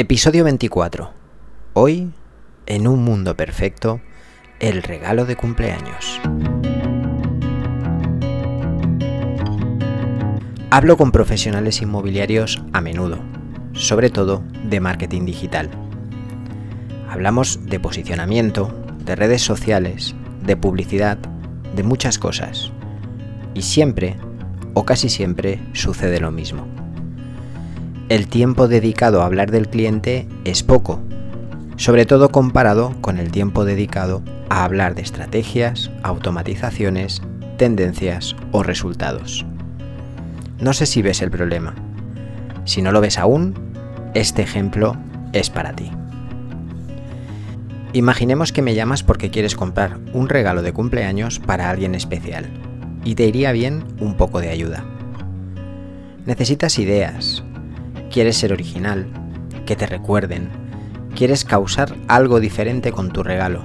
Episodio 24. Hoy, en un mundo perfecto, el regalo de cumpleaños. Hablo con profesionales inmobiliarios a menudo, sobre todo de marketing digital. Hablamos de posicionamiento, de redes sociales, de publicidad, de muchas cosas. Y siempre, o casi siempre, sucede lo mismo el tiempo dedicado a hablar del cliente es poco, sobre todo comparado con el tiempo dedicado a hablar de estrategias, automatizaciones, tendencias o resultados. No sé si ves el problema. Si no lo ves aún, este ejemplo es para ti. Imaginemos que me llamas porque quieres comprar un regalo de cumpleaños para alguien especial y te iría bien un poco de ayuda. Necesitas ideas, Quieres ser original, que te recuerden, quieres causar algo diferente con tu regalo,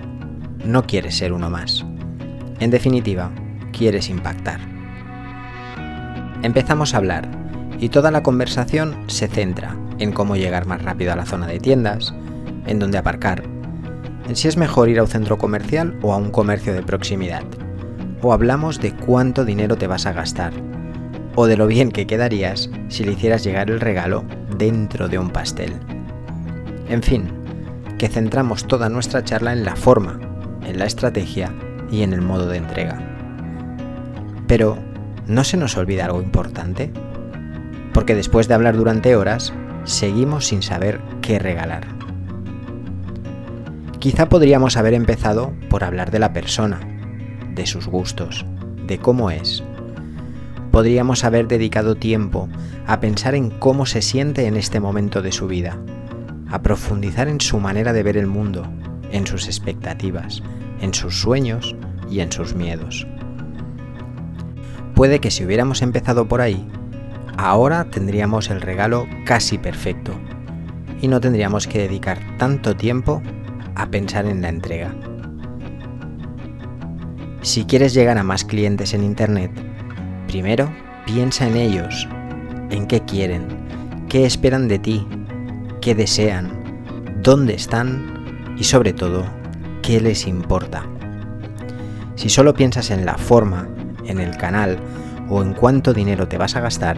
no quieres ser uno más. En definitiva, quieres impactar. Empezamos a hablar y toda la conversación se centra en cómo llegar más rápido a la zona de tiendas, en dónde aparcar, en si es mejor ir a un centro comercial o a un comercio de proximidad. O hablamos de cuánto dinero te vas a gastar, o de lo bien que quedarías si le hicieras llegar el regalo dentro de un pastel. En fin, que centramos toda nuestra charla en la forma, en la estrategia y en el modo de entrega. Pero, ¿no se nos olvida algo importante? Porque después de hablar durante horas, seguimos sin saber qué regalar. Quizá podríamos haber empezado por hablar de la persona, de sus gustos, de cómo es, podríamos haber dedicado tiempo a pensar en cómo se siente en este momento de su vida, a profundizar en su manera de ver el mundo, en sus expectativas, en sus sueños y en sus miedos. Puede que si hubiéramos empezado por ahí, ahora tendríamos el regalo casi perfecto y no tendríamos que dedicar tanto tiempo a pensar en la entrega. Si quieres llegar a más clientes en Internet, Primero, piensa en ellos, en qué quieren, qué esperan de ti, qué desean, dónde están y sobre todo, qué les importa. Si solo piensas en la forma, en el canal o en cuánto dinero te vas a gastar,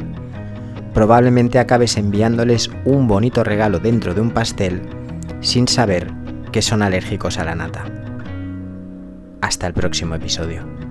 probablemente acabes enviándoles un bonito regalo dentro de un pastel sin saber que son alérgicos a la nata. Hasta el próximo episodio.